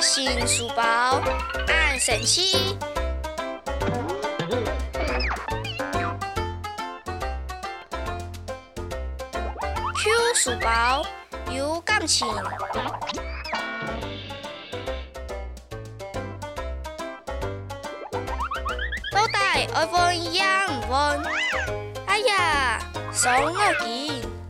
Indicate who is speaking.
Speaker 1: 新书包按神器。Q 书包有感情。老大爱问一样唔问，哎呀，爽我见。